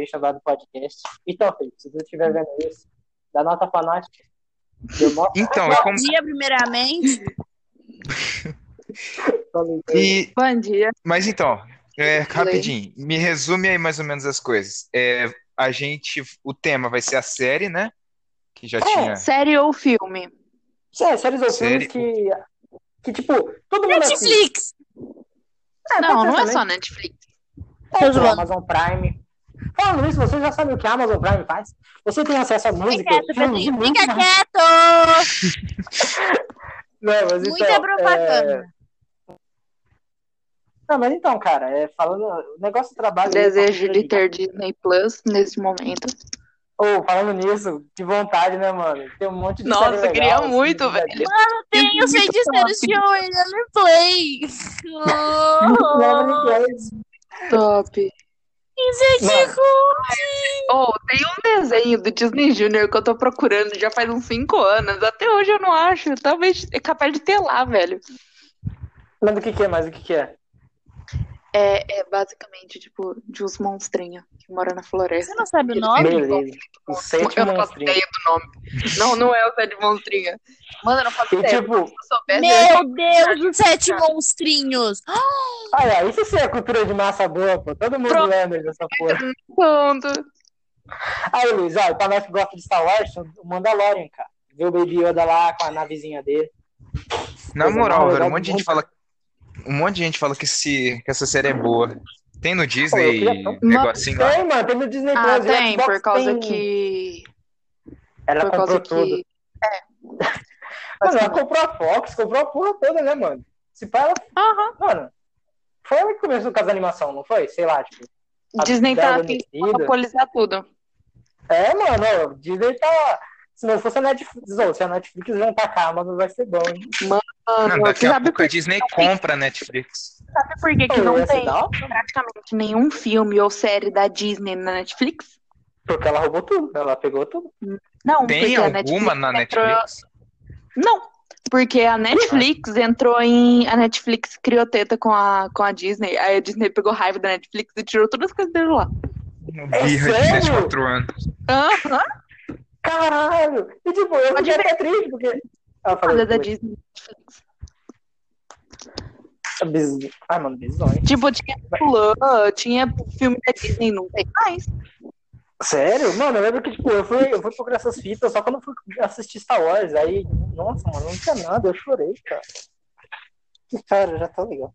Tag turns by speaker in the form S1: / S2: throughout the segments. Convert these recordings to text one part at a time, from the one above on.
S1: recommendation lá do podcast. Então, Felipe, se você estiver vendo isso, dá nota pra nós. Eu mostro-
S2: Então, é
S3: Bom
S2: como.
S3: dia, primeiramente.
S2: E,
S4: Bom dia.
S2: mas então, é, rapidinho, me resume aí mais ou menos as coisas. É, a gente, o tema vai ser a série, né? Que já tinha.
S4: Série ou filme?
S1: É, séries ou
S2: Série.
S1: filmes que, que, tipo, todo mundo assiste.
S3: Netflix.
S1: É,
S4: não, não é só Netflix.
S1: É, tipo. Amazon Prime. Falando nisso, você já sabe o que a Amazon Prime faz? Você tem acesso a
S3: Fica
S1: música,
S3: quieto,
S1: filmes e muito
S3: Fica quieto!
S1: Não, mas então,
S3: Muita propaganda.
S1: é, Não, mas então, cara, é, falando, o negócio do trabalho... aí é
S4: Desejo de ter Disney Plus nesse momento.
S1: Ô, falando nisso, que vontade, né, mano? Tem um monte de
S4: Nossa,
S1: legal,
S4: queria
S1: assim,
S4: muito,
S1: já
S4: velho.
S1: deu.
S3: Tem feiticeiros
S4: top.
S3: de Orelha Play. Oh?
S4: Top. Oh, tem um desenho do Disney Junior que eu tô procurando já faz uns 5 anos. Até hoje eu não acho. Talvez é capaz de ter lá, velho.
S1: mas o que que é mais? O que que é?
S4: É, é basicamente, tipo, de uns monstrinhos que moram na floresta.
S3: Você não sabe o nome?
S1: Beleza. O
S4: Eu
S1: sétimo
S4: não faço ideia do nome. Não, não é o Sete Monstrinha. Mano, eu não faço
S1: E
S4: ideia.
S1: tipo,
S4: eu soubesse, eu
S3: Meu Deus, os sete monstrinhos.
S1: olha, isso sim é cultura de massa boa, pô. Todo mundo
S4: Pronto.
S1: lembra dessa porra.
S4: Ponto.
S1: Aí, Luiz, ó, pra nós que gosta de Star Wars, o Mandalorian, cara. Vê o Baby Yoda lá com a navezinha dele.
S2: Na moral, velho, um monte de gente fala. Um monte de gente fala que, esse, que essa série é boa. Tem no Disney
S1: queria tão-
S2: negocinho lá.
S1: Tem, mano, tem no Disney
S4: Ah,
S1: Plus.
S4: tem,
S1: Xbox
S4: por causa
S1: tem-
S4: que.
S1: Ela
S4: Por
S1: comprou tudo.
S4: que.
S1: Mano, ela comprou a Fox, comprou a porra toda, né, mano? Se pá, ela...
S4: Aham.
S1: Mano, foi ela que começou com as animações, não foi? Sei lá, tipo...
S4: Disney tá monopolizar tudo.
S1: É, mano, ó, Disney tá... Se não fosse a Netflix, ou se a Netflix não tacar, mas vai ser bom, hein?
S2: Não,
S4: Mano,
S2: daqui
S4: você
S2: a
S4: sabe
S2: pouco a Disney compra a Netflix.
S4: sabe por que, que não tem
S1: hora,
S4: praticamente nenhum filme ou série da Disney na Netflix?
S1: Porque ela roubou tudo, ela pegou tudo.
S4: Não,
S2: Tem
S4: porque a
S2: alguma
S4: Netflix
S2: na
S4: entrou-
S2: Netflix?
S4: Não, porque a Netflix entrou em. A Netflix criou teta com a, com a Disney. Aí a Disney pegou raiva da Netflix e tirou todas as coisas dele lá.
S1: É
S2: Birra de
S1: sério?
S2: 24 anos.
S4: Aham,
S1: Caralho! E tipo, eu fiquei até triste, porque... Ela falou,
S4: da Disney.
S1: Bis- Ai, mano, bizonho.
S4: Tipo, tinha Mulan, tinha filme da Disney, não tem mais.
S1: Sério? Mano, eu lembro que, tipo, eu fui, eu fui procurar essas fitas só quando eu fui assistir Star Wars. Aí, nossa, mano, não tinha nada, eu chorei, cara. Cara, já tá legal.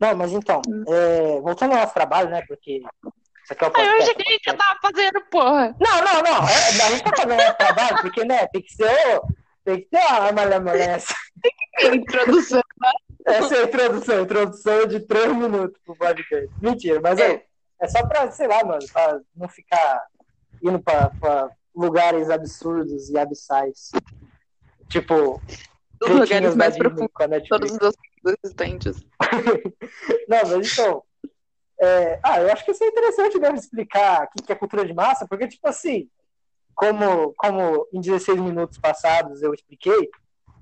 S1: Não, mas então, é, voltando ao nosso trabalho, né? Porque é o
S4: Aí eu
S1: podcast.
S4: achei que a gente já tava fazendo, porra.
S1: Não, não, não. É, a gente tá fazendo nosso trabalho, porque, né, tem que ser o. Tem que ter a malemolência.
S4: Introdução.
S1: Essa é a introdução, introdução de três minutos pro podcast. Mentira, mas é,
S4: É.
S1: é só pra, sei lá, mano, pra não ficar indo pra, pra lugares absurdos e abissais. Tipo, tretinhas
S4: lugares mais profundos, todos os assuntos existentes.
S1: Não, mas então. É, ah, eu acho que isso é interessante mesmo explicar o que que é cultura de massa, porque, tipo assim, como, como em 16 minutos passados eu expliquei,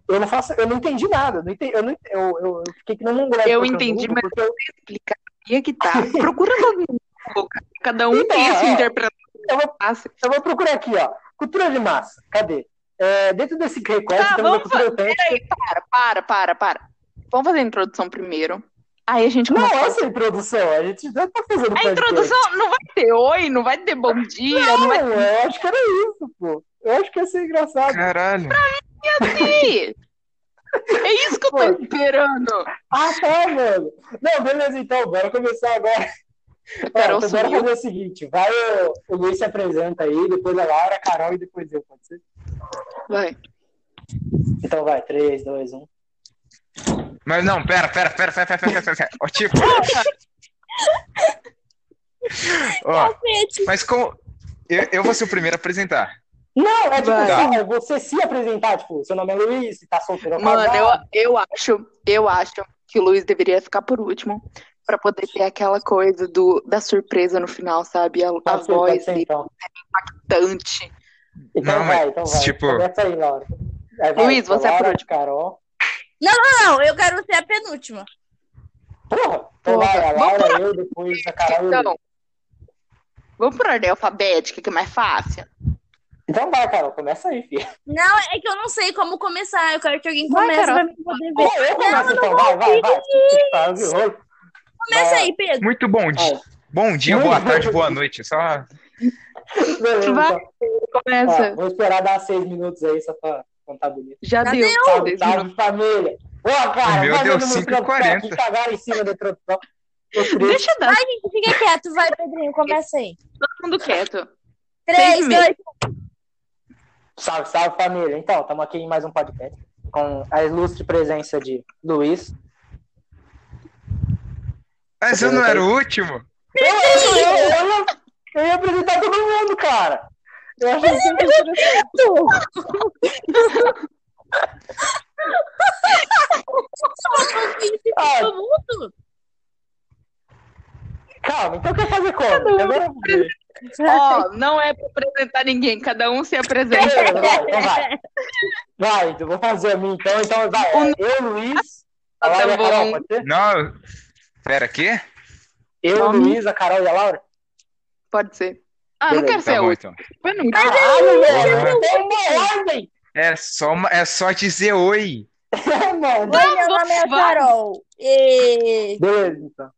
S1: eu não faço, eu não entendi nada. Eu, não entendi, eu, não, eu, eu, eu fiquei que não um
S4: Eu entendi, mas
S1: porque eu,
S4: explicar aí que tá. Procura no. Cada um
S1: Então,
S4: tem a sua
S1: ó,
S4: interpretação.
S1: eu vou. Eu vou procurar aqui, ó. Cultura de massa. Cadê? É, dentro desse recorte,
S4: Tá, vamos
S1: autêntica.
S4: Peraí, para, para, para, para. Vamos fazer a introdução primeiro. Aí a gente
S1: Não,
S4: começa a
S1: essa é a introdução. A gente já tá fazendo
S4: A
S1: podcast.
S4: introdução não vai ter oi, não vai ter bom dia, não,
S1: Não,
S4: vai
S1: eu acho que era isso, pô. Eu acho que ia ser engraçado.
S2: Caralho.
S4: ter. É isso que eu tô
S1: Pô.
S4: esperando.
S1: Ah, tá, mano. Não, beleza, então. Bora começar agora. Ó,
S4: Carol
S1: então bora fazer o seguinte. Vai o, o Luiz se apresenta aí, depois a Laura, a Carol e depois eu, pode ser?
S4: Vai.
S1: Então vai, um. 3, 2, 1.
S2: Mas não, pera, pera, pera, pera, pera, pera, pera, pera. Ó, tipo. Ó, mas como. Eu, eu vou ser o primeiro a apresentar.
S1: Não, é tipo,
S4: Vai.
S1: só, é você se apresentar, tipo, seu nome é Luiz, tá solteiro
S4: Mano, eu, eu acho, eu acho que o Luiz deveria ficar por último pra poder ter aquela coisa do, da surpresa no final, sabe? A, a voz
S1: ser, então.
S4: impactante.
S1: Então
S2: Não,
S1: vai, então vai.
S2: tipo-
S1: Começa aí, Laura. Aí vai,
S4: Luiz, você é
S1: Laura,
S4: por último.
S1: Carol.
S3: Não, eu quero ser a penúltima.
S1: Porra! Então
S4: Porra.
S1: vai, a
S4: Vamos
S1: Laura, eu, depois a Carol o
S4: Vamos por ordem alfabética, que é mais fácil.
S1: Então vai, Carol, começa aí, filho.
S3: Não, é que eu não sei como começar. Eu quero que alguém
S4: Vai,
S3: comece
S4: Carol.
S3: pra mim poder ver.
S1: eu começo então, vai, vai, vai. Tá?
S3: Começa
S1: Vai.
S3: aí, Pedro.
S2: Muito bom dia.
S1: Vai.
S2: Bom dia, boa tarde, boa noite. Só
S1: Beleza,
S4: Vai.
S1: então.
S4: Começa.
S1: Vou esperar dar seis minutos aí só pra contar bonito.
S4: Já
S3: Já
S4: deu.
S1: Salve,
S4: Seis
S1: salve,
S4: minutos.
S1: família. Boa, cara.
S2: Meu
S1: vai
S2: Deus,
S1: vendo uma
S2: 5 e
S1: introdução
S2: 40.
S1: aqui, Cagaram em cima. Tô triste.
S4: Deixa eu dar
S3: Ai, gente, fica quieto. Vai, Pedrinho, começa aí.
S4: todo mundo quieto.
S3: Três,
S4: Seis
S3: dois,
S1: Salve, salve família. Então, estamos aqui em mais um podcast com a ilustre presença de Luiz.
S2: Mas eu não era o último.
S1: Eu, eu, eu, eu ia apresentar todo mundo, cara. Eu que sempre Ah,
S3: todo mundo.
S1: calma, então quer fazer como? Agora eu vou ver.
S4: Ó, não é pra apresentar ninguém, cada um se apresenta.
S1: Vai, então vai. Vai, eu vou fazer a minha então. Então vai. Eu, Luiz. A Laura e a Carol, pode ser?
S2: Não. Pera, quê?
S1: Eu? Luiz, a Carol e a Laura?
S4: Pode ser. Ah, não quero ser
S2: Tá
S4: a
S2: bom,
S4: última.
S2: então.
S4: Penúltima.
S1: Caralho, velho.
S2: Uhum.
S1: Tem uma ordem.
S2: É só, é só dizer oi.
S1: Mano.
S3: Oi, meu nome é
S4: Vai.
S3: Carol. E...
S1: Beleza, então.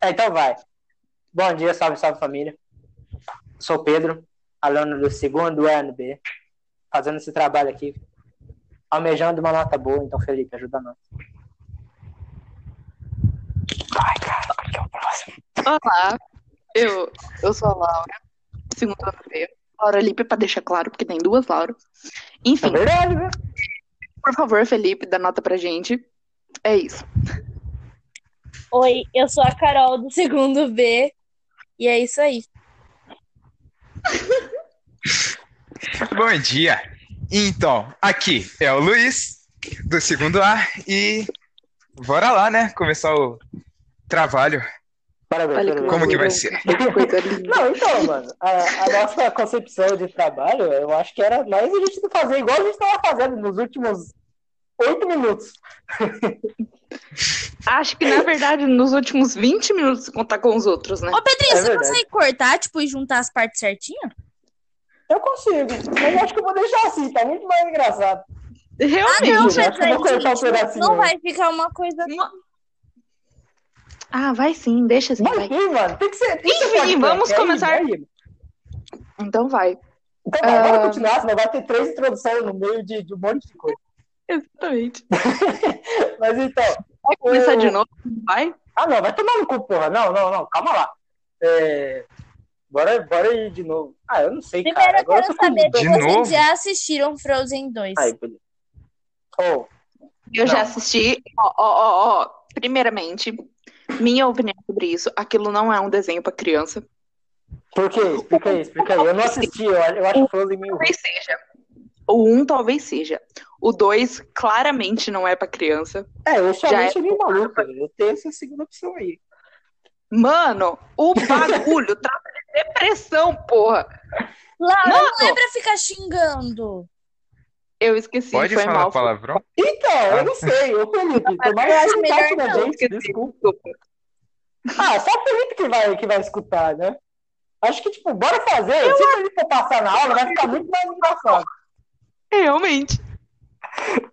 S1: É, então vai. Bom dia, salve, salve família. Sou Pedro, aluno do segundo ano B, fazendo esse trabalho aqui, almejando uma nota boa. Então, Felipe, ajuda nós. Vai, cara, que é o próximo?
S4: Olá, eu, eu sou a Laura, segundo ano B. Laura Lipe, pra deixar claro, porque tem duas Lauras.
S1: É
S4: Enfim,
S1: verdade, né?
S4: por favor, Felipe, dá nota pra gente. É isso.
S3: Oi, eu sou a Carol do segundo B. E é isso aí.
S2: Bom dia. Então, aqui é o Luiz, do segundo A, e bora lá, né? Começar o trabalho.
S1: Parabéns,
S4: Olha
S1: parabéns.
S2: Como que vai ser?
S1: Não, então, mano, a, a nossa concepção de trabalho, eu acho que era mais a gente fazer igual a gente estava fazendo nos últimos oito minutos.
S4: Acho que, na verdade, nos últimos 20 minutos, se contar com os outros, né?
S3: Ô, Pedrinho,
S1: É
S3: você
S1: verdade.
S3: consegue cortar, tipo, e juntar as partes certinho?
S1: Eu consigo, mas acho que eu vou deixar assim, tá muito mais engraçado.
S4: Realmente.
S3: Não,
S1: Gente,
S3: mas
S1: acho que eu vou
S3: aí,
S1: cortar um
S3: gente,
S1: pedacinho,
S3: não
S1: né?
S3: vai ficar uma coisa...
S4: Ah, vai sim, deixa assim,
S1: Vai
S4: vai.
S1: sim, mano, tem que ser. Tem que ser
S4: Enfim,
S1: podcast,
S4: vamos
S1: é
S4: começar.
S1: isso, é isso.
S4: Então vai.
S1: Então vai, vamos continuar, senão vai ter três introduções no meio de, de um monte de coisa.
S4: Exatamente.
S1: Mas então,
S4: Vai começar
S1: o-
S4: de novo? Vai?
S1: Ah, não, vai tomar no cu, porra. Não, não, não, calma lá. É... Bora, bora ir de novo. Ah, eu não sei,
S3: Primeiro
S1: cara.
S3: eu
S1: Agora
S3: quero
S1: eu tô
S3: saber se
S2: De
S3: vocês
S2: novo?
S3: já assistiram Frozen 2.
S1: Aí, beleza. Oh,
S4: Eu
S2: Não.
S4: já assisti. Ó, ó, ó, ó. Primeiramente, minha opinião sobre isso, aquilo não é um desenho pra criança.
S1: por quê? Explica aí, explica aí. Eu não assisti, eu, eu acho Frozen meio ruim.
S4: Talvez seja. O um talvez seja. O dois claramente não é pra criança.
S1: É, eu
S4: Já
S1: somente é meio maluco. Eu tenho essa segunda opção aí.
S4: Mano, o bagulho trata de depressão, porra.
S3: Laura,
S4: Mano!
S3: não é pra ficar xingando.
S4: Eu esqueci,
S2: Pode
S4: foi
S2: falar
S4: mal.
S2: palavrão?
S1: Então, eu não sei. Ô, Felipe, mais
S3: Eu acho
S1: que bate na
S3: não,
S1: gente,
S4: esqueci.
S1: desculpa. Ah, só o Felipe que vai, que vai escutar, né? Acho que, tipo, bora fazer. Se o Felipe for passar na aula, vai ficar muito mais engraçado.
S4: Realmente.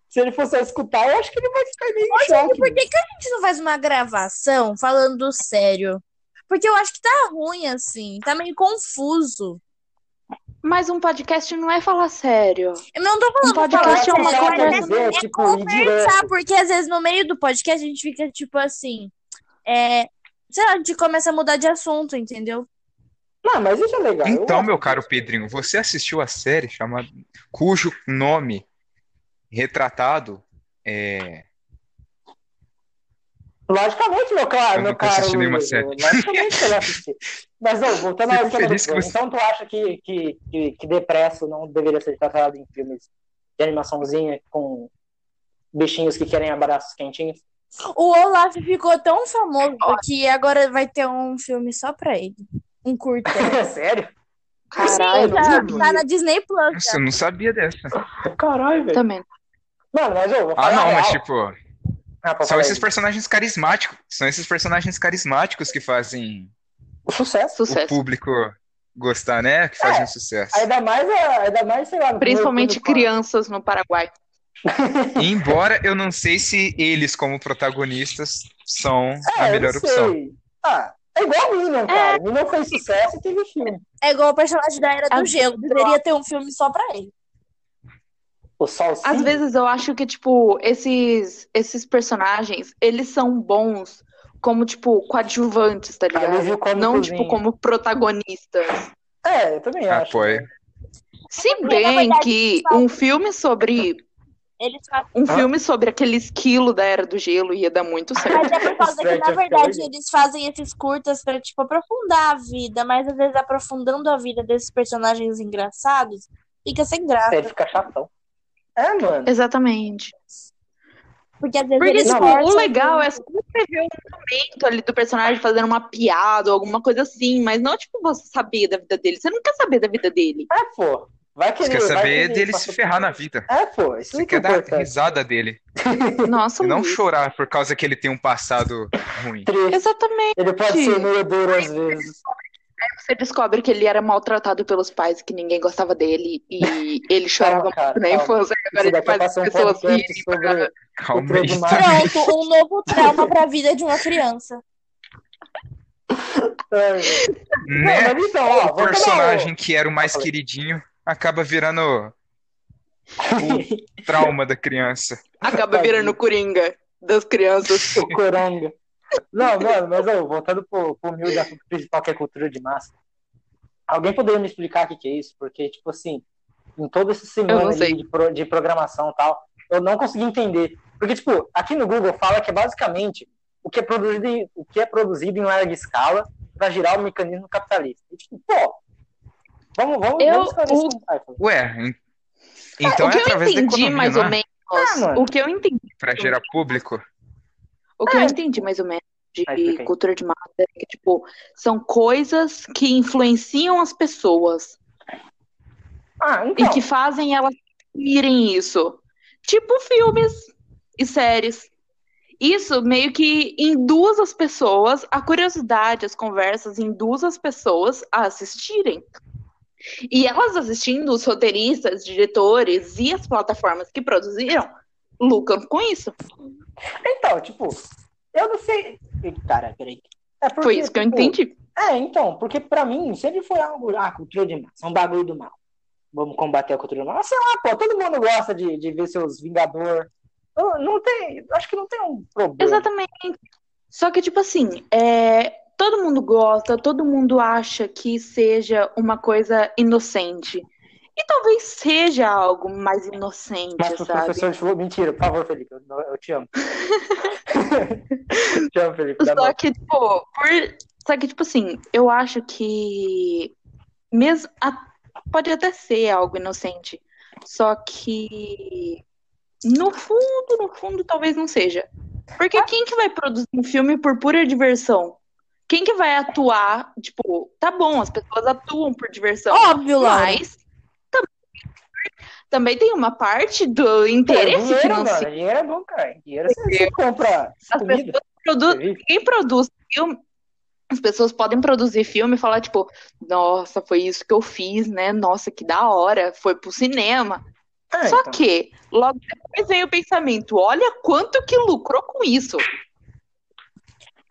S1: Se ele for só escutar, eu acho que ele vai ficar meio em
S3: Ô,
S1: choque.
S3: por que, que a gente não faz uma gravação falando sério? Porque eu acho que tá ruim, assim. Tá meio confuso.
S4: Mas um podcast não é falar sério.
S3: Eu não tô falando
S4: Um podcast
S3: falar
S4: é
S3: sério,
S4: uma
S1: quer
S4: conversa.
S1: dizer,
S3: é
S1: tipo,
S3: conversar, porque às vezes no meio do podcast a gente fica tipo assim. É, sei lá, a gente começa a mudar de assunto, entendeu?
S1: Não, mas isso é legal.
S2: Então, meu caro Pedrinho, você assistiu a série chamada cujo nome retratado é
S1: Logicamente, meu claro,
S2: Eu
S1: meu caro.
S2: assisti nenhuma
S1: Luiz,
S2: série.
S1: Logicamente que eu assisti. Mas, não, voltando ao tema do filme.
S2: você-
S1: Então, tu acha que, que, que, que Depresso não deveria ser tratado em filmes de animaçãozinha com bichinhos que querem abraços quentinhos?
S3: O Olaf ficou tão famoso que agora vai ter um filme só pra ele. Um curta.
S1: Sério?
S4: Caralho,
S1: Sim,
S3: tá, tá na Disney Plus.
S2: Nossa, eu não sabia dessa.
S1: Caralho, velho.
S4: Também.
S1: Mano, mas eu vou
S2: Ah,
S1: falar
S2: não,
S1: a
S2: mas
S1: real.
S2: tipo,
S1: Ah,
S2: são esses
S1: aí.
S2: personagens carismáticos, são esses personagens carismáticos que fazem
S1: O sucesso.
S2: o
S4: Sucesso.
S2: público gostar, né? Que fazem
S1: É,
S2: sucesso.
S1: Ainda mais, a- ainda mais, sei lá,
S4: Principalmente crianças no Paraguai.
S2: Embora eu não sei se eles, como protagonistas, são
S1: É,
S2: a melhor opção.
S1: Ah, é igual Minion, cara. Minion fez sucesso e teve filme.
S3: É igual o personagem da Era do
S4: Às
S3: Gelo. Deveria ter um filme só pra ele.
S1: O Sol
S4: Às vezes eu acho que, tipo, esses, esses personagens, eles são bons como, tipo, coadjuvantes, tá ligado? Não, tipo, como protagonistas.
S1: É, eu também acho.
S2: Apoio.
S4: Se bem
S3: verdade,
S4: que um filme sobre
S3: Eles fazem.
S4: um
S1: Ah.
S4: filme sobre aquele esquilo da Era do Gelo ia dar muito certo.
S3: Mas é por causa que, na verdade, eles fazem esses curtas pra, tipo, aprofundar a vida, mas às vezes aprofundando a vida desses personagens engraçados, fica sem graça.
S1: Fica chatão. É, mano.
S4: Exatamente.
S3: Porque às vezes
S4: Porque, tipo, o legal é só você ver um momento ali do personagem fazendo uma piada ou alguma coisa assim, mas não, tipo, você saber da vida dele. Você não quer saber da vida dele.
S1: É, pô. Vai que
S2: Você
S1: ele,
S2: quer
S1: vai
S2: saber
S1: que ele
S2: dele se ferrar na vida.
S1: É, pô. Isso
S2: Você
S1: é
S2: quer dar
S1: importante.
S2: risada dele.
S4: Nossa,
S2: E não
S4: Luiz.
S2: chorar por causa que ele tem um passado ruim.
S1: Triste.
S4: Exatamente.
S1: Ele pode ser meio duro às vezes.
S4: Você descobre que ele era maltratado pelos pais, que ninguém gostava dele, e ele chorava
S1: Calma, cara,
S4: muito na
S1: calma.
S4: infância, e agora ele faz as
S1: um
S4: pessoas rirem.
S1: sobre
S2: Calma.
S3: Pronto, um novo trauma pra vida de uma criança.
S1: É,
S2: Né?
S1: Não, então, ó,
S2: O personagem que era o mais queridinho acaba virando o trauma da criança.
S4: Acaba virando Coringa das crianças.
S1: o Coronga. Não, mano, mas ó, voltando pro, pro humilde assunto principal, que é cultura de massa. Alguém poderia me explicar o que, que é isso? Porque, tipo assim, em toda essa
S4: Eu
S1: semana de, pro- de programação e tal, eu não consegui entender. Porque, tipo, aqui no Google fala que é basicamente o que é produzido em, o que é produzido em larga escala para girar o mecanismo capitalista. E, tipo, pô, vamos, vamos,
S4: Eu-
S1: vamos
S4: o-.
S2: Ué, en- então
S4: o
S2: é
S4: que eu
S2: através da
S4: entendi,
S2: economia,
S4: mais ou
S2: é?
S4: menos,
S1: Ah, mano.
S4: o que eu entendi,
S2: Pra gerar público.
S4: O que eu entendi mais ou menos de
S1: Ah,
S4: cultura de massa é que, tipo, são coisas que influenciam as pessoas
S1: Ah,
S4: e
S1: então.
S4: que fazem elas irem isso. Tipo filmes e séries. Isso meio que induz as pessoas, a curiosidade, as conversas, induz as pessoas a assistirem. E elas assistindo, os roteiristas, diretores e as plataformas que produziram lucram com isso.
S1: Então, tipo, eu não sei. Cara, peraí. É porque,
S4: Foi isso que eu
S1: tipo,
S4: entendi.
S1: É, então, porque pra mim sempre foi algo, ah, cultura de massa, um bagulho do mal. Vamos combater a cultura do mal. Sei lá, pô, todo mundo gosta de, de ver seus Vingador. Não, não tem, acho que não tem um problema.
S4: Exatamente. Só que, tipo assim, é, todo mundo gosta, todo mundo acha que seja uma coisa inocente. E talvez seja algo mais inocente,
S1: Mas
S4: sabe?
S1: professor falou, mentira, por favor, Felipe, eu, eu te amo. te amo, Felipe.
S4: Só que, tipo, por... Só que, tipo assim, eu acho que mesmo a- pode até ser algo inocente. Só que no fundo, no fundo, talvez não seja. Porque quem que vai produzir um filme por pura diversão? Quem que vai atuar? Tipo, tá bom, as pessoas atuam por diversão.
S3: Óbvio, Laura.
S4: Mas também, tem uma parte do
S1: É,
S4: interesse
S1: dinheiro,
S4: financeiro.
S1: mano, dinheiro é bom, cara. Dinheiro você, você compra
S4: As
S1: comida.
S4: pessoas. Quem produz filme, as pessoas podem produzir filme e falar, tipo, nossa, foi isso que eu fiz, né? Nossa, que da hora, foi pro cinema.
S1: É,
S4: Só
S1: então.
S4: que, logo depois vem o pensamento, olha quanto que lucrou com isso.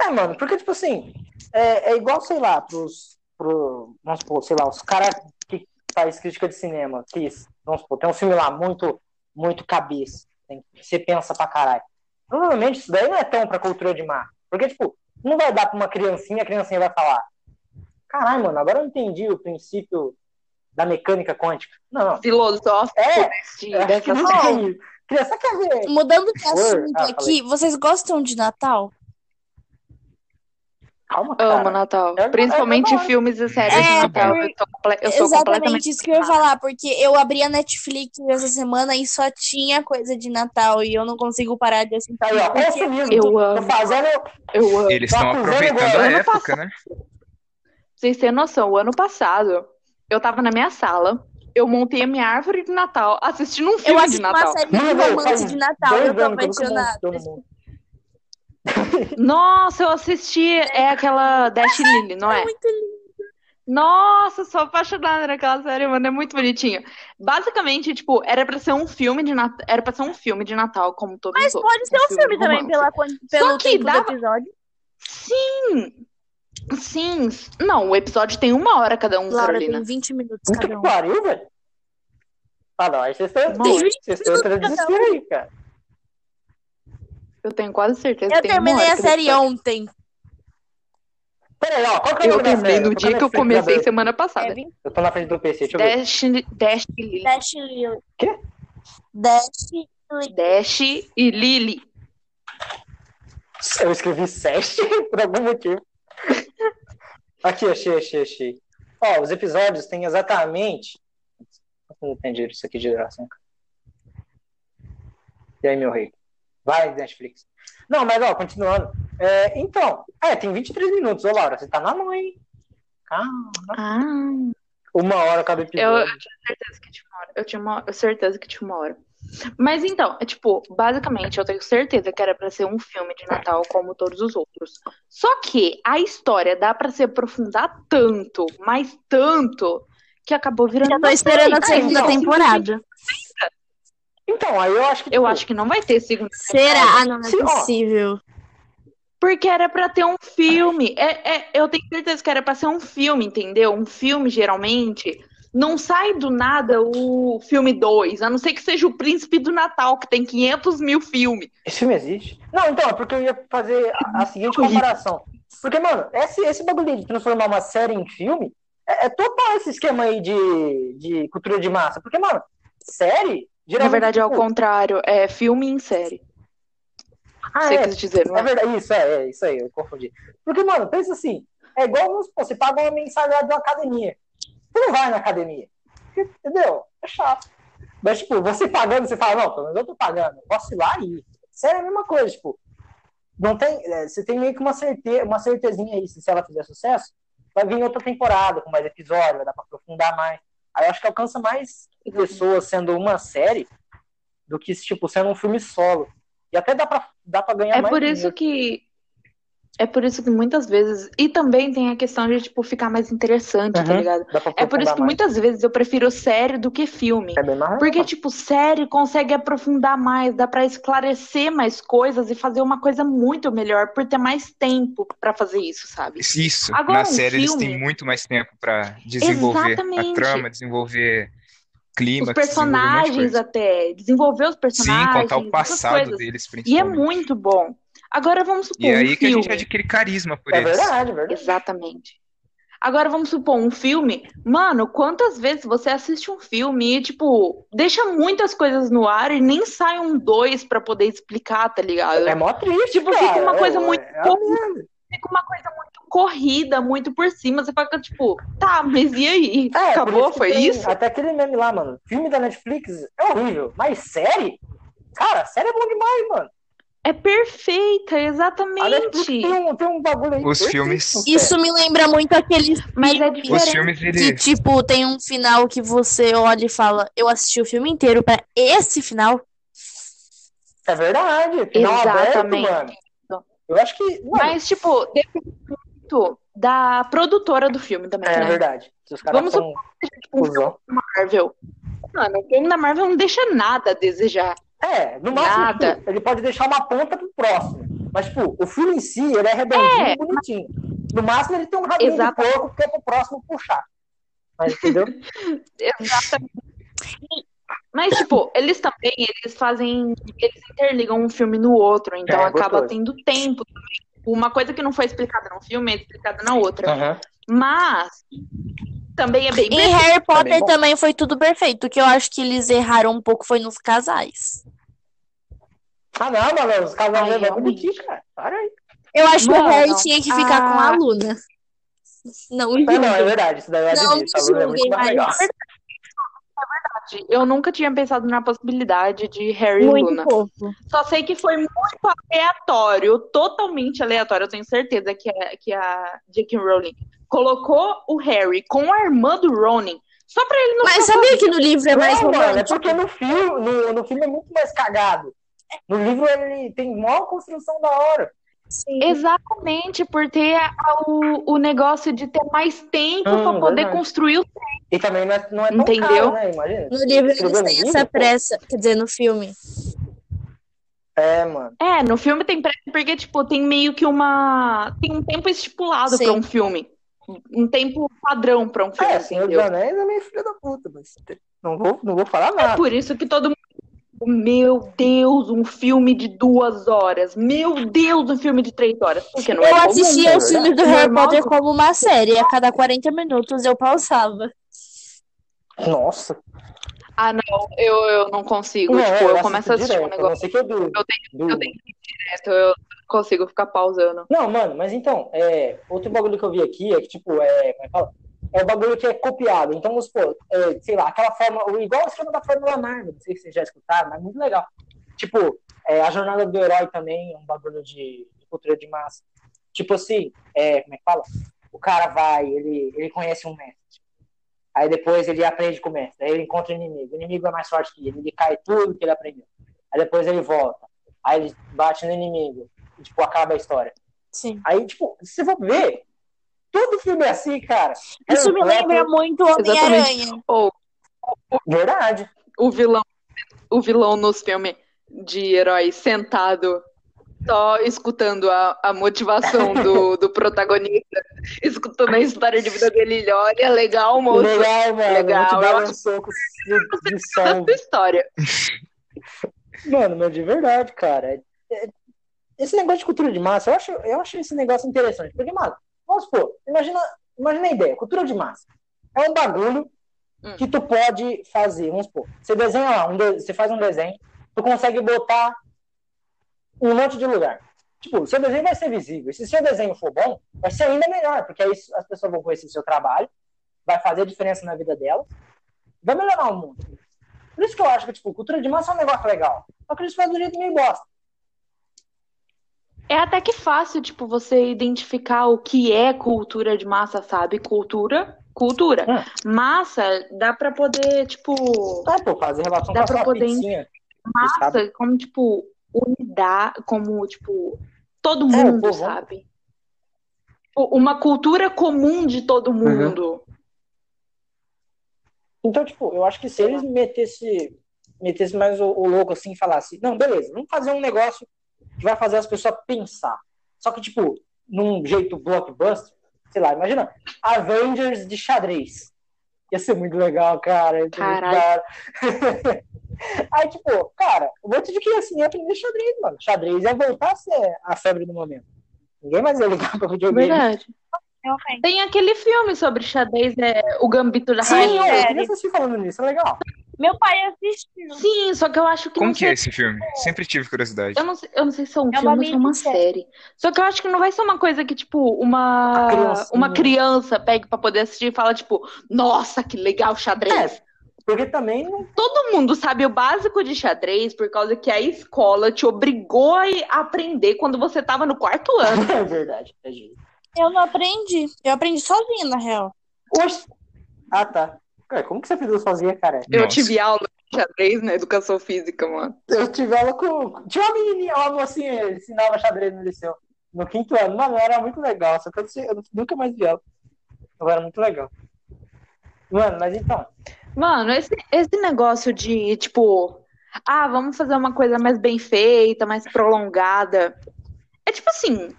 S1: É, mano, porque, tipo assim, é, é igual, sei lá, pros, pro, vamos supor, sei lá, os caras que faz crítica de cinema, que, vamos supor, tem um filme lá muito, muito cabeça, tem- você pensa pra caralho. Provavelmente isso daí não é tão pra cultura de mar, porque, tipo, não vai dar pra uma criancinha, a criancinha vai falar, caralho, mano, agora eu entendi o princípio da mecânica quântica. Não,
S4: Filosófico
S1: É,
S4: desse-
S1: eu acho que não. Criança quer ver.
S3: Mudando de assunto
S1: ah,
S3: aqui, vocês gostam de Natal?
S1: Calma, cara.
S4: Amo Natal.
S1: É-
S4: Principalmente
S1: hora.
S4: filmes e séries
S3: É,
S4: de Natal.
S3: por-
S4: Eu, tô eu sou completamente.
S3: Exatamente isso que eu ia falar, porque eu abri a Netflix essa semana e só tinha coisa de Natal e eu não consigo parar de assistir.
S1: Aí, ó, consumismo.
S4: Eu
S1: tô,
S4: amo.
S1: tô fazendo
S4: Eu amo.
S2: Eles estão aproveitando a época, né?
S4: Pra vocês terem noção, o ano passado, eu tava na minha sala, eu montei a minha árvore de Natal assistindo um
S3: Eu
S4: filme de
S3: assisti uma
S4: Natal.
S3: série de romance de Natal e eu tô
S1: eu
S3: apaixonada.
S4: Nossa, eu assisti. É aquela Dash Lily, não é?
S3: Muito lindo.
S4: Nossa, sou apaixonada naquela série, mano, é muito bonitinho. Basicamente, tipo, era pra ser um filme de Natal, era pra ser um filme de Natal, como todos
S3: Mas
S4: os outros.
S3: pode ser um filme também,
S4: romance.
S3: pela, pelo
S4: que
S3: tempo
S4: dava-
S3: do episódio.
S4: Sim! Sim! Não, o episódio tem uma hora cada um,
S3: Laura
S4: Carolina.
S3: tem 20 minutos
S1: Puta
S3: cada
S1: que
S3: um.
S1: pariu, velho. Ah, não, aí vocês estão vocês estão
S3: um.
S1: aí, cara.
S4: Eu tenho quase certeza
S3: Eu
S4: que uma
S3: terminei a série
S4: episódio.
S3: ontem.
S1: Pera aí, ó, qual que é o
S4: Eu
S1: nome da
S4: terminei no
S1: Eu
S4: dia que eu comecei
S1: computador.
S4: semana passada.
S3: 20
S1: Eu tô na frente do PC, deixa eu ver.
S4: Dash, Dash e Lily.
S3: Dash e Lily.
S1: Quê?
S3: Dash e Lily.
S4: Dash e Lily.
S1: Eu escrevi Seste por algum motivo. Aqui, achei, achei, achei. Ó, os episódios têm exatamente. Não entendi isso aqui de duração. cara. E aí, meu rei? Vai, Netflix. Não, mas ó, continuando. É, então, é, tem 23 minutos. Ô, Laura, você tá na mão, hein? Calma.
S4: Ah,
S1: Uma hora cada
S4: eu,
S1: episódio.
S4: eu tinha certeza que tinha uma hora. Eu tinha uma, eu certeza que tinha uma hora. Mas então, é tipo, basicamente, eu tenho certeza que era pra ser um filme de Natal como todos os outros. Só que a história dá pra se aprofundar tanto, mas tanto, que acabou virando
S3: Já tô esperando a segunda temporada.
S1: Então, aí eu acho que.
S4: Eu
S1: tipo,
S4: acho que não vai ter segunda
S3: Será? Ah, não, não é
S1: ó,
S3: possível.
S4: Porque era pra ter um filme. É, é, eu tenho certeza que era pra ser um filme, entendeu? Um filme, geralmente, não sai do nada o filme 2, a não ser que seja o Príncipe do Natal, que tem 500 mil filmes.
S1: Esse filme existe? Não, então, é porque eu ia fazer a, a seguinte comparação. Porque, mano, esse, esse bagulho de transformar uma série em filme é, é total esse esquema aí de, de cultura de massa. Porque, mano, série,
S4: Na
S1: geralmente.
S4: verdade, é ao
S1: tipo,
S4: contrário, é filme em série.
S1: ah,
S4: Você
S1: é,
S4: quis dizer, não
S1: é
S4: é?
S1: verdade, isso, é, é, isso aí, eu confundi. Porque, mano, pensa assim, é igual, supor, você paga uma mensalidade de uma academia. Você não vai na academia. Entendeu? É chato. Mas, tipo, você pagando, você fala, não, pelo menos eu tô pagando, eu posso ir lá e ir. Sério, é a mesma coisa, tipo, não tem, é, você tem meio que uma, certe, uma certezinha aí, se, se ela fizer sucesso, vai vir outra temporada com mais episódio, vai dar pra aprofundar mais. Aí eu acho que alcança mais pessoas sendo uma série do que, tipo, sendo um filme solo. E até dá pra, dá pra ganhar
S4: É
S1: mais
S4: por isso
S1: dinheiro.
S4: que. É por isso que muitas vezes. E também tem a questão de, tipo, ficar mais interessante, tá
S1: Uhum.
S4: ligado?
S1: Dá pra
S4: É por isso que
S1: mais.
S4: muitas vezes eu prefiro série do que filme.
S1: É bem mais
S4: Porque, tipo, série consegue aprofundar mais, dá pra esclarecer mais coisas e fazer uma coisa muito melhor por ter mais tempo pra fazer isso, sabe?
S2: Isso,
S4: Agora,
S2: na
S4: um
S2: série eles
S4: filme-
S2: têm muito mais tempo pra desenvolver a
S4: Exatamente.
S2: trama, desenvolver
S4: Os
S2: clima,
S4: personagens até, desenvolver os
S2: Sim,
S4: personagens,
S2: contar o passado deles,
S4: E é
S2: principalmente.
S4: muito bom. Agora vamos supor
S2: E é
S4: um
S2: aí que a
S4: filme.
S2: gente adquire carisma por
S1: É verdade, é verdade.
S4: Exatamente. Agora vamos supor um filme. Mano, quantas vezes você assiste um filme e, tipo, deixa muitas coisas no ar e nem sai um dois pra poder explicar, tá ligado?
S1: É mó triste,
S4: Tipo,
S1: cara.
S4: fica uma coisa
S1: É,
S4: muito
S1: é.
S4: Fica uma coisa muito corrida, muito por cima. Você fica, tipo, tá, mas e aí?
S1: É,
S4: Acabou? Foi
S1: tem
S4: isso?
S1: Até aquele meme lá, mano. Filme da Netflix é horrível. Mas série? Cara, série é bom demais, mano.
S4: É perfeita,
S1: A Netflix
S4: exatamente.
S1: tem um, tem um bagulho aí.
S2: Os
S1: perfeito
S2: filmes-
S3: Isso me lembra muito aqueles
S4: Mas é
S2: Os
S4: diferente.
S2: filmes,
S3: que,
S2: ele...
S3: tipo, tem um final que você olha e fala, eu assisti o filme inteiro pra esse final.
S1: É verdade. Final
S4: Exatamente.
S1: aberto, mano. Eu acho que. Mano,
S4: Mas, tipo, depende muito da produtora do filme também,
S1: é
S4: né?
S1: verdade. Os
S4: Vamos
S1: são
S4: Tipo, um
S1: cuzão.
S4: filme da Marvel. Mano, o filme da Marvel não deixa nada a desejar.
S1: É, no máximo,
S4: Nada.
S1: tipo, ele pode deixar uma ponta pro próximo. Mas, tipo, o filme em si, ele é redondinho
S4: É.
S1: e bonitinho. No máximo, ele tem um rabinho
S4: Exato.
S1: de porco que é pro próximo puxar. Mas, entendeu?
S4: Exatamente. Mas, tipo, eles também, eles fazem, eles interligam um filme no outro, então
S1: É,
S4: acaba
S1: gostoso.
S4: tendo tempo. Uma coisa que não foi explicada num filme é explicada na outra.
S1: Aham.
S4: Mas também é bem
S3: Em Harry Potter
S1: bom.
S3: também foi tudo perfeito. O que eu acho que eles erraram um pouco foi nos casais.
S1: Ah, não, mano, os casais
S4: Ai,
S1: é bonitinho, cara. Para aí.
S3: Eu acho que o Harry tinha que ficar com a
S4: a-
S3: Luna. Não,
S1: Ah, não, é verdade. Isso daí eu
S3: Não
S1: admito. A Luna é muito
S3: julguem,
S1: mais legal.
S3: mas
S4: Eu nunca tinha pensado na possibilidade de Harry e
S3: muito
S4: Luna.
S3: fofo.
S4: Só sei que foi muito aleatório, totalmente aleatório. Eu tenho certeza que a, que a J.K. Rowling colocou o Harry com a irmã do Ronin só pra ele não
S3: Mas sabia que no livro é mais
S1: Não, mano, é
S3: romântico?
S1: porque no filme, no, no filme é muito mais cagado. No livro ele tem maior construção da hora.
S3: Sim.
S4: Exatamente, por ter o, o negócio de ter mais tempo
S1: Hum,
S4: pra poder
S1: verdade.
S4: construir o.
S1: E também não é, não é tão
S4: Entendeu?
S1: caro, né? Imagina.
S3: No livro eles têm
S1: livro,
S3: essa
S1: pô.
S3: pressa, quer dizer, no filme.
S1: É, mano.
S4: É, no filme tem pressa porque, tipo, tem meio que uma. Tem um tempo estipulado
S3: Sim.
S4: pra um filme. Um tempo padrão pra um filme,
S1: É, Senhor dos? Anéis é meio filho da puta, mas não vou, não vou falar
S4: É
S1: nada.
S4: por isso que todo mundo. Meu Deus, um filme de duas horas. Meu Deus, um filme de três horas. Porque não é
S3: Eu
S4: comum,
S3: assistia
S1: é
S3: os filmes do Harry
S4: Normal.
S3: Potter como uma série. A cada 40 minutos eu pausava.
S1: Nossa.
S4: Ah, não, eu, eu não consigo.
S1: Não,
S4: tipo,
S1: eu
S4: eu começo a assistir um
S1: direto, não
S4: negócio
S1: eu durmo.
S4: Eu tenho- eu tenho que ir direto, eu consigo ficar pausando.
S1: Não, mano, mas então, é, outro bagulho que eu vi aqui é que, tipo, é, como é que fala? É o bagulho que é copiado. Então, vamos supor, é, sei lá, aquela forma, igual o esquema da Fórmula Marvel, não sei se vocês já escutaram, mas é muito legal. Tipo, é, a jornada do herói também é um bagulho de, de cultura de massa. Tipo assim, é, como é que fala? O cara vai, ele, ele conhece um mestre. Aí depois ele aprende com o mestre. Aí ele encontra o inimigo. O inimigo é mais forte que ele. Ele cai tudo que ele aprendeu. Aí depois ele volta. Aí ele bate no inimigo. E, tipo, acaba a história.
S3: Sim.
S1: Aí, tipo, se você for ver, todo filme é assim, cara.
S3: Isso
S1: Harry
S3: me lembra muito Homem-Aranha.
S4: Ou
S1: Verdade.
S4: o vilão, o vilão nos filmes de herói sentado, só escutando a, a motivação do, do protagonista, escutando a história de vida dele. Ele olha, legal, moço.
S1: Legal, mano.
S4: Legal, eu
S1: um soco de, de som.
S4: Tanta história.
S1: Mano, mas de verdade, cara. é- é- Esse negócio de cultura de massa, eu acho, eu acho esse negócio interessante. Porque, mano, vamos supor, imagina, imagina a ideia, cultura de massa. É um bagulho
S4: Hum.
S1: que tu pode fazer, vamos supor. Você desenha lá, um de- você faz um desenho, tu consegue botar um monte de lugar. Tipo, seu desenho vai ser visível. E se seu desenho for bom, vai ser ainda melhor, porque aí as pessoas vão conhecer seu trabalho, vai fazer diferença na vida delas, vai melhorar o mundo. Por isso que eu acho que, tipo, cultura de massa é um negócio legal. Só que eles fazem do jeito meio bosta.
S4: É até que fácil, tipo, você identificar o que é cultura de massa, sabe? Cultura, cultura.
S1: Hum.
S4: Massa, dá pra poder, tipo,
S1: É, pô, fazer relação
S4: Dá
S1: com a
S4: pra poder massa como, tipo, unidade, como, tipo, todo
S1: É,
S4: mundo,
S1: vamos-
S4: sabe? O- Uma cultura comum de
S1: Uhum.
S4: todo mundo.
S1: Então, tipo, eu acho que se eles metessem metesse mais o, o louco assim e falasse, não, beleza, vamos fazer um negócio que vai fazer as pessoas pensar. Só que, tipo, num jeito blockbuster, sei lá, imagina, Avengers de xadrez. Ia ser muito legal, cara. Ia ser muito. Aí, tipo, cara, um monte de criancinha ia aprender xadrez, mano. Xadrez ia voltar a ser a febre do momento. Ninguém mais ia ligar pra videogame.
S4: Verdade.
S3: Realmente.
S4: Tem aquele filme sobre xadrez, é, o Gambito da
S1: Sim,
S4: Rainha.
S1: eu queria assistir falando nisso, é legal.
S3: Meu pai assistiu.
S4: Sim, só que eu acho que
S2: Como
S4: não
S2: que é esse filme? Sempre tive curiosidade.
S4: Eu não, sei, eu não sei se é um
S3: É
S4: filme ou se é uma série. Só que eu acho que não vai ser uma coisa que, tipo, uma,
S1: criancinha.
S4: uma criança pegue pra poder assistir e fala, tipo, nossa, que legal xadrez.
S1: Porque também
S4: Todo mundo sabe o básico de xadrez por causa que a escola te obrigou a aprender quando você tava no quarto ano.
S1: é verdade. É justo.
S3: Eu não aprendi. Eu aprendi sozinha, na real.
S1: Oxe. Ah, tá. Cara, como que você aprendeu sozinha, cara?
S4: Eu
S2: Nossa.
S4: tive aula de xadrez na educação física, mano.
S1: Eu tive aula com. Tinha uma menininha, uma mocinha, ensinava xadrez no liceu. No quinto ano. Mano, era muito legal. Só que eu, nunca mais vi ela. Agora era muito legal. Mano, mas então.
S4: Mano, esse, esse negócio de, tipo, ah, vamos fazer uma coisa mais bem feita, mais prolongada. É tipo assim,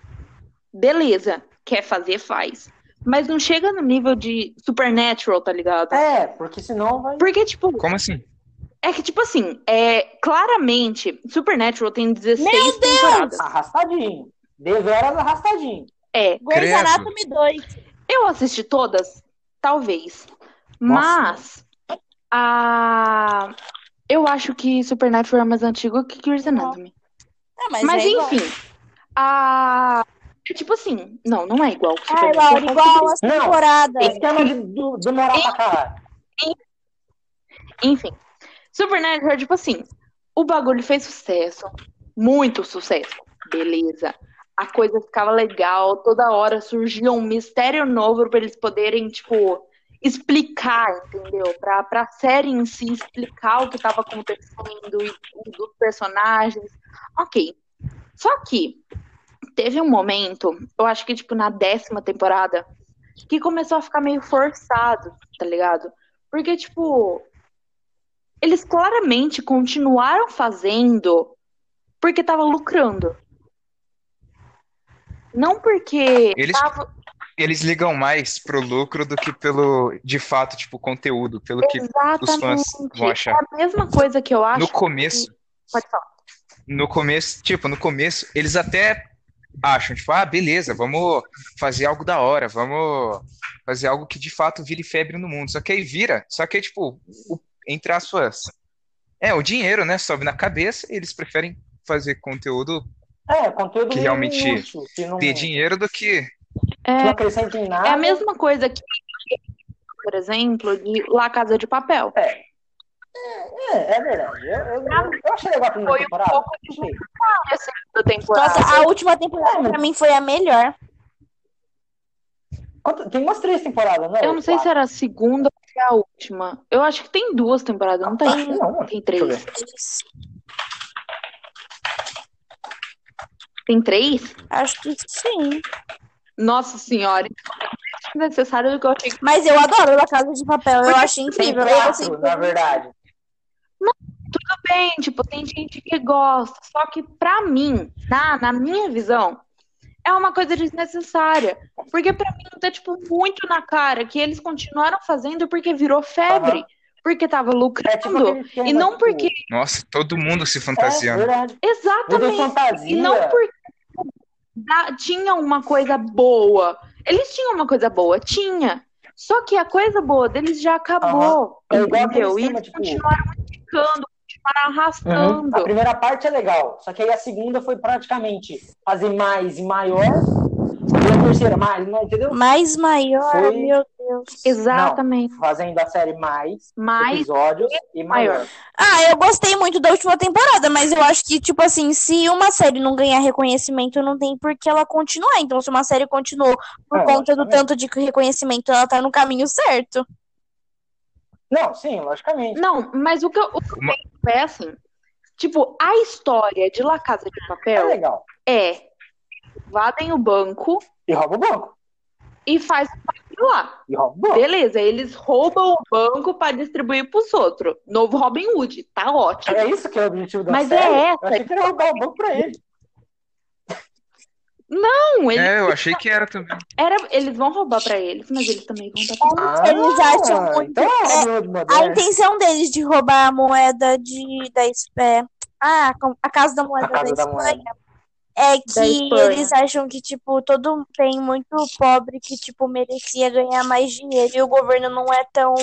S4: beleza, quer fazer, faz. Mas não chega no nível de Supernatural, tá ligado?
S1: É, porque senão vai.
S4: Porque, tipo,
S2: Como assim?
S4: é que, tipo assim, é, claramente, Supernatural tem 16
S3: Meu
S4: temporadas.
S1: Arrastadinho. Deveras arrastadinho.
S4: É,
S3: Grey's. Anatomy 2.
S4: eu assisti todas? Talvez. Mas, a... eu acho que Supernatural é mais antigo que Grey's Anatomy.
S3: Ah, mas,
S4: Mas
S3: é igual.
S4: enfim, a. É tipo assim, não, não é igual.
S3: Ai,
S4: Supernatural.
S3: Laura, igual as temporadas.
S1: Esquema de do- demorar pra caralho.
S4: Enfim, Supernatural é tipo assim, o bagulho fez sucesso, muito sucesso, beleza. A coisa ficava legal, toda hora surgia um mistério novo pra eles poderem, tipo, explicar, entendeu? Pra, pra série em si explicar o que tava acontecendo e dos personagens. Ok. Só que teve um momento, eu acho que, tipo, na décima temporada, que começou a ficar meio forçado, tá ligado? Porque, tipo, eles claramente continuaram fazendo porque tava lucrando. Não porque
S2: Eles-
S4: tava
S2: Eles ligam mais pro lucro do que pelo, de fato, tipo, conteúdo, pelo que os fãs
S4: exatamente.
S2: vão
S4: É
S2: achar.
S4: a mesma coisa que eu acho.
S2: No começo,
S4: Pode falar.
S2: no começo, tipo, no começo, eles até acham, tipo, ah, beleza, vamos fazer algo da hora, vamos fazer algo que de fato vire febre no mundo. Só que aí vira, só que aí, tipo, o- entre as suas. É, o dinheiro, né, sobe na cabeça, e eles preferem fazer conteúdo
S1: É, conteúdo
S2: Que realmente
S1: que não,
S2: ter dinheiro do que.
S1: Que não
S4: É,
S1: acrescenta em nada.
S4: é a mesma coisa que, por exemplo, de La Casa de Papel.
S1: É, é verdade. Eu, eu, eu, achei legal a primeira
S4: Foi um
S1: temporada.
S4: pouco de a segunda temporada.
S3: Nossa, a última temporada pra mim foi a melhor.
S1: Quanto- Tem umas três temporadas, né?
S4: Eu não sei se era a segunda ou se é a última. Eu acho que tem duas temporadas, não tem?
S1: não.
S4: Tem três. Tem três?
S3: Acho que sim.
S4: Nossa senhora. É necessário do que eu achei.
S3: Mas eu adoro La Casa de Papel. Eu achei incrível. Eu
S1: quatro, na verdade.
S4: Tudo bem, tipo, tem gente que gosta. Só que pra mim, na, na minha visão, é uma coisa desnecessária. Porque pra mim tá, tipo, muito na cara que eles continuaram fazendo porque virou febre.
S1: Aham.
S4: Porque tava
S1: É tipo
S4: lucrando.
S1: aquele esquema,
S4: e não
S1: tipo,
S4: porque.
S2: Nossa, todo mundo se
S1: É
S2: fantasiando.
S1: Tudo
S4: Exatamente.
S1: fantasia.
S4: E não porque da- tinha uma coisa boa. Eles tinham uma coisa boa, tinha. Só que a coisa boa deles já acabou.
S1: É igual aquele
S4: entendeu? E eles
S1: tipo-
S4: continuaram esticando, continuaram arrastando.
S1: A primeira parte é legal, só que aí a segunda foi praticamente fazer mais e maior, e a terceira mais, não, entendeu?
S3: Mais maior,
S1: Foi-
S3: meu Deus.
S4: Exatamente.
S1: Fazendo a série mais,
S4: Mais
S1: episódios e maior.
S4: maior.
S3: Ah, eu gostei muito da última temporada, mas eu acho que, tipo assim, se uma série não ganhar reconhecimento, não tem por que ela continuar. Então, se uma série continuou por
S1: É,
S3: conta do tanto de reconhecimento, ela tá no caminho certo.
S1: Não, sim, logicamente.
S4: Não, mas o que eu, o que eu
S2: Uma-
S4: penso é assim. Tipo, a história de La Casa de
S1: É
S4: Papel
S1: legal.
S4: é invadem o banco
S1: E rouba o banco.
S4: E faz o bagulho lá.
S1: E banco.
S4: Beleza, eles roubam o banco para distribuir pros outros. Novo Robin Hood, tá ótimo.
S1: É isso que é o objetivo da
S4: Mas
S1: série.
S4: é
S1: Eu
S4: essa.
S1: achei que era roubar o banco pra ele.
S4: Não, eles,
S2: É, eu achei que era também.
S4: era, eles vão roubar pra eles, mas eles também vão dar pra
S1: Ah,
S3: Eles acham muito-
S1: Então é
S3: é, A intenção deles de roubar a moeda de, da Espanha. Ah, com- a casa da moeda
S1: A Casa
S3: da
S1: da
S3: Espanha. É que eles acham que, tipo, todo tem muito pobre que, tipo, merecia ganhar mais dinheiro e o governo não é tão,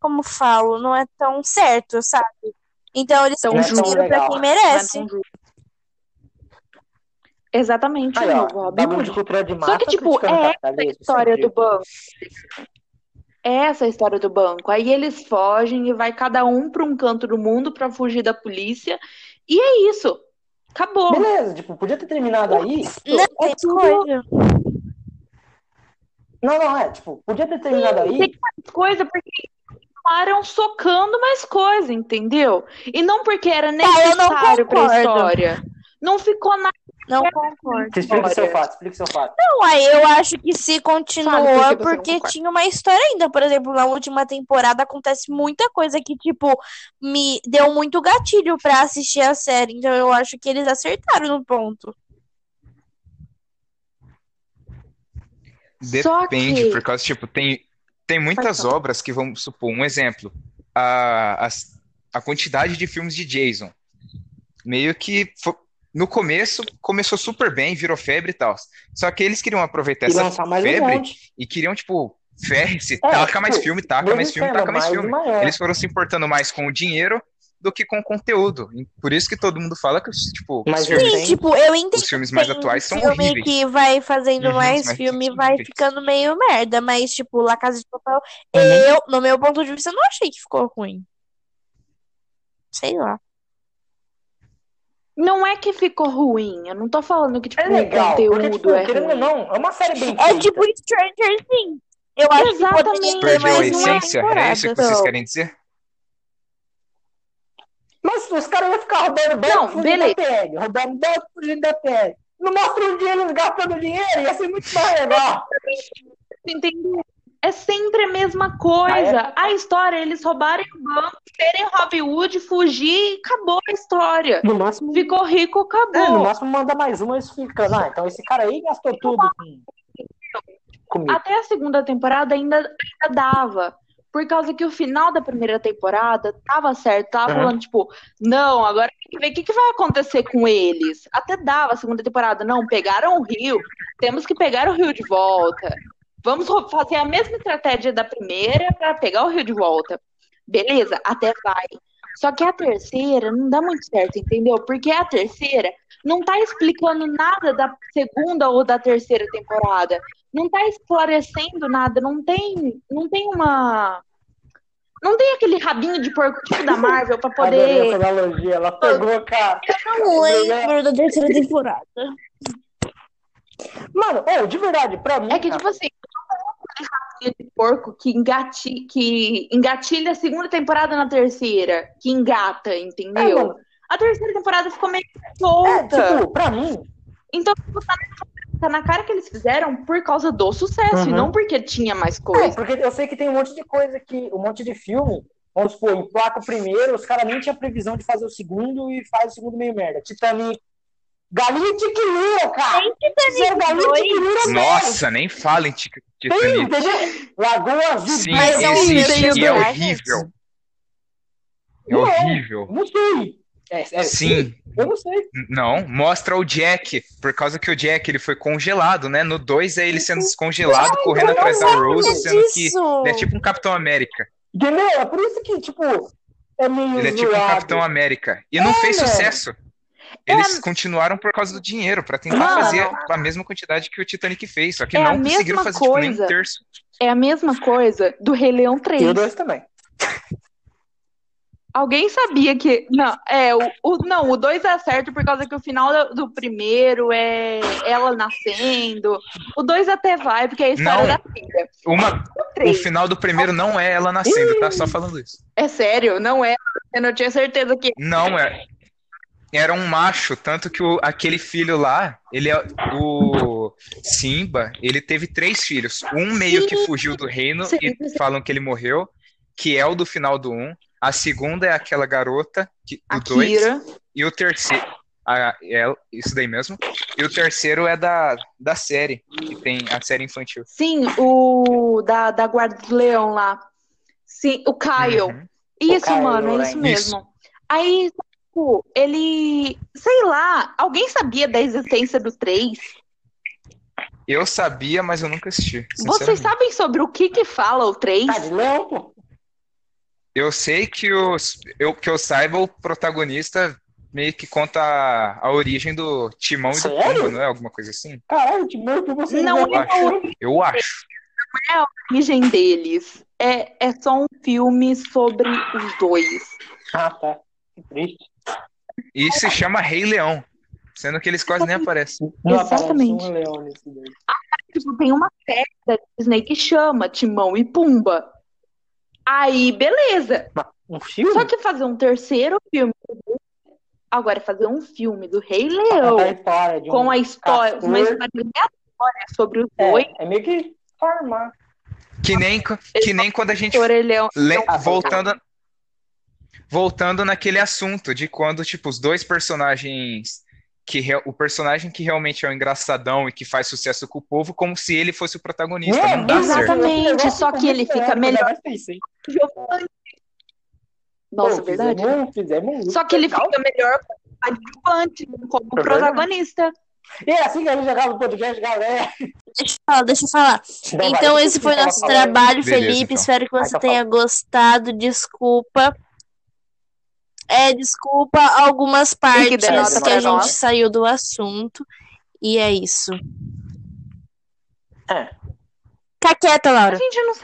S3: como falo, não é tão certo, sabe? Então eles dão dinheiro pra quem merece.
S4: não julgo. Exatamente,
S1: Aí,
S4: o
S1: ó,
S4: novo
S1: de de
S4: Só
S1: massa,
S4: que, tipo, é essa história do banco. É essa a história do banco. Aí eles fogem e vai cada um pra um canto do mundo pra fugir da polícia. E é isso. Acabou.
S1: Beleza, tipo, podia ter terminado aí.
S3: Não,
S1: É
S3: tem
S1: tudo-
S3: coisa.
S1: Não, não, é, tipo, podia ter terminado aí.
S4: Tem mais coisa porque continuaram socando mais coisa, entendeu? E não porque era
S3: Tá, eu não
S4: necessário pra
S3: concordo.
S4: história. Não ficou nada.
S3: Não concordo.
S1: Você explica o seu fato, explica o seu fato.
S3: Não, aí eu acho que se continuou é
S4: não
S3: porque
S4: concorda.
S3: tinha uma história ainda. Por exemplo, na última temporada acontece muita coisa que, tipo, me deu muito gatilho pra assistir a série. Então eu acho que eles acertaram no ponto.
S2: Depende,
S4: que-
S2: por causa, tipo, tem, tem muitas obras que vamos supor, um exemplo, a, a, a quantidade de filmes de Jason. Meio que no começo começou super bem, virou febre e tal. Só que eles queriam aproveitar
S1: E
S2: essa
S1: um
S2: febre
S1: monte.
S2: e queriam, tipo, ferre-se,
S1: É,
S2: taca
S1: tipo,
S2: mais filme, taca mais filme, taca mais
S1: mais
S2: filme.
S1: e maior.
S2: Eles foram se importando mais com o dinheiro do que com o conteúdo. E Por isso que todo mundo fala que, os, tipo,
S1: Mas
S2: os filmes,
S1: Sim,
S3: Sim, tipo, eu entendo.
S2: os filmes mais atuais são
S3: filme
S2: horríveis.
S3: que vai fazendo
S2: Uhum,
S3: mais filme
S2: são
S3: vai ficando meio merda. Mas, tipo, La Casa de Papel,
S1: Uhum.
S3: eu, no meu ponto de vista, não achei que ficou ruim. Sei lá.
S4: Não é que ficou ruim. Eu não tô falando que, tipo,
S1: É legal,
S4: o
S1: porque,
S4: conteúdo
S1: tipo,
S4: é
S1: querendo ou
S4: ruim.
S1: não, é uma série bem
S3: É tipo Stranger Things. Eu acho que
S4: Exatamente.
S3: ter
S2: Perdeu a
S3: uma
S2: essência? É isso que vocês querem dizer?
S1: Mas os caras iam ficar roubando banco
S4: Não,
S1: fugindo
S4: beleza.
S1: da PL, roubando banco fugindo da PL. Não mostra um dia eles gastando dinheiro, ia ser muito mais legal.
S4: Entendeu? É sempre a mesma coisa.
S1: Ah,
S4: A história, eles roubarem o banco, terem Robin Hood, fugir e acabou a história.
S1: No máximo,
S4: Ficou rico,
S1: é, no
S4: acabou.
S1: máximo manda mais uma e ficam. Ah, então esse cara aí gastou tudo.
S4: Até a segunda temporada ainda, ainda dava. Por causa que o final da primeira temporada tava certo, tava
S1: Uhum.
S4: falando, tipo, não, agora tem que ver o que, que vai acontecer com eles. Até dava a segunda temporada. Não, pegaram o Rio, temos que pegar o Rio de volta. Vamos fazer a mesma estratégia da primeira para pegar o Rio de volta. Beleza, até vai. Só que a terceira não dá muito certo, entendeu? Porque a terceira não tá explicando nada da segunda ou da terceira temporada. Não tá esclarecendo nada, não tem, não tem uma não tem aquele rabinho de porco tipo da Marvel pra
S1: Adorei essa
S4: poder
S1: analogia. Ela pegou, cara.
S3: Não lembro da terceira temporada.
S1: Mano, ô, de verdade, pra mim.
S4: É que,
S1: cara,
S4: tipo assim, rabinho de porco que, engati, que engatilha a segunda temporada na terceira, que engata,
S1: é,
S4: entendeu?
S1: mano,
S4: A terceira temporada ficou meio
S1: é,
S4: solta.
S1: tipo, pra mim,
S4: Então, tipo, tá na, tá na cara que eles fizeram por causa do sucesso, e
S1: Uhum.
S4: não porque tinha mais
S1: É,
S4: coisa.
S1: porque eu sei que tem um monte de coisa que. Um monte de filme. Vamos supor, emplaca o primeiro, os caras nem tinham previsão de fazer o segundo e faz o segundo meio merda. Titanic. Galinha de Quilira, cara! Fizeram Galinha de Quilira mesmo.
S2: Nossa, nem fala em Tic-
S1: Tem,
S2: Titanic.
S1: entendeu? Lagoa Azul.
S2: Sim,
S3: Mas é um
S2: existe e é
S3: do
S2: horrível. É
S1: Não,
S2: horrível.
S1: Não sei. É, é,
S2: Sim.
S1: Eu não sei.
S2: Não, mostra o Jack, por causa que o Jack ele foi congelado, né? No 2 é ele sendo descongelado, correndo atrás da Rose, sendo que ele é tipo um Capitão América.
S1: Entendeu? É por isso que, tipo, é meio
S2: Ele é tipo um
S1: zoado.
S2: Capitão América. E não fez
S1: mano.
S2: sucesso. Eles continuaram por causa do dinheiro, pra tentar
S4: Mano.
S2: fazer a mesma quantidade que o Titanic fez, só que
S4: É a
S2: não conseguiram
S4: mesma
S2: fazer tipo, nem um
S4: coisa.
S2: terço.
S4: É a mesma coisa do Rei Leão 3.
S1: E o dois também.
S4: Alguém sabia que. Não, é, o, o- não, o 2 é certo por causa que o final do, do primeiro é ela nascendo. O 2 até vai, porque é a história
S2: Não.
S4: da filha.
S2: Uma,
S4: O
S2: o
S4: 3,
S2: final do primeiro não é ela nascendo, tá? Só falando isso.
S4: é sério, não é. Eu não tinha certeza que.
S2: Não, é. Era um macho, tanto que o, aquele filho lá, ele é o Simba, ele teve três filhos. Um meio que fugiu do reino
S4: Sim,
S2: e falam que ele morreu, que é o do final do um. A segunda é aquela garota que,
S4: A
S2: do dois. E o terceiro. A, é, isso daí mesmo. E o terceiro é da, da série, que tem a série infantil.
S4: Sim, o da, da Guarda do Leão lá. Sim, o Kyle.
S2: Uhum.
S4: Isso,
S1: Kylo
S4: mano, é
S1: Ren.
S4: isso mesmo. Aí, tipo, ele. Sei lá, alguém sabia da existência do 3?
S2: Eu sabia, mas eu nunca assisti.
S4: Vocês sabem sobre o que que fala o 3?
S1: Tá.
S2: Eu sei que, os, eu, que eu saiba, o protagonista meio que conta a, a origem do Timão e do
S1: Sério?
S2: Pumba, não é? Alguma coisa assim?
S1: Caralho, mando pra você.
S4: Não,
S1: ver.
S2: eu Eu acho.
S4: a origem deles. É, é só um filme sobre os dois.
S1: Ah, tá. Que triste.
S2: E se chama Rei Leão, sendo que eles quase nem aparecem.
S1: Não
S4: Exatamente.
S1: aparece um leão nesse daí.
S4: Tipo, tem uma série da Disney que chama Timão e Pumba. Aí, beleza.
S1: Um filme?
S4: Só que fazer um terceiro filme. Agora, fazer um filme do Rei Leão
S1: a história de um
S4: com a história,
S1: castor.
S4: uma história aleatória sobre os dois.
S1: É, é meio que farmar.
S2: Que nem, que nem quando a gente.
S4: Leão.
S2: le-
S1: Ah,
S2: voltando, voltando naquele assunto de quando, tipo, os dois personagens. Que re- o personagem que realmente é o engraçadão e que faz sucesso com o povo, como se ele fosse o protagonista.
S1: É,
S2: não dá certo.
S4: Exatamente,
S1: Esse negócio
S4: só que ele fica melhor. Nossa,
S1: Pô,
S4: verdade.
S1: Fizemos, fizemos
S4: Só que ele
S1: legal.
S4: fica melhor como adjuvante, não como
S1: É
S4: protagonista.
S1: E é assim que a gente jogava no podcast, galera.
S3: Deixa eu falar, deixa eu falar. Então,
S1: deixa
S3: esse foi nosso trabalho,
S2: Beleza,
S3: Felipe.
S2: então.
S3: Espero que
S1: Ai,
S3: você
S1: tá
S3: tenha gostado. Desculpa. É, desculpa algumas partes que a gente saiu do assunto. E é isso.
S1: É.
S3: Fica quieta,
S4: A
S3: Laura.
S4: gente não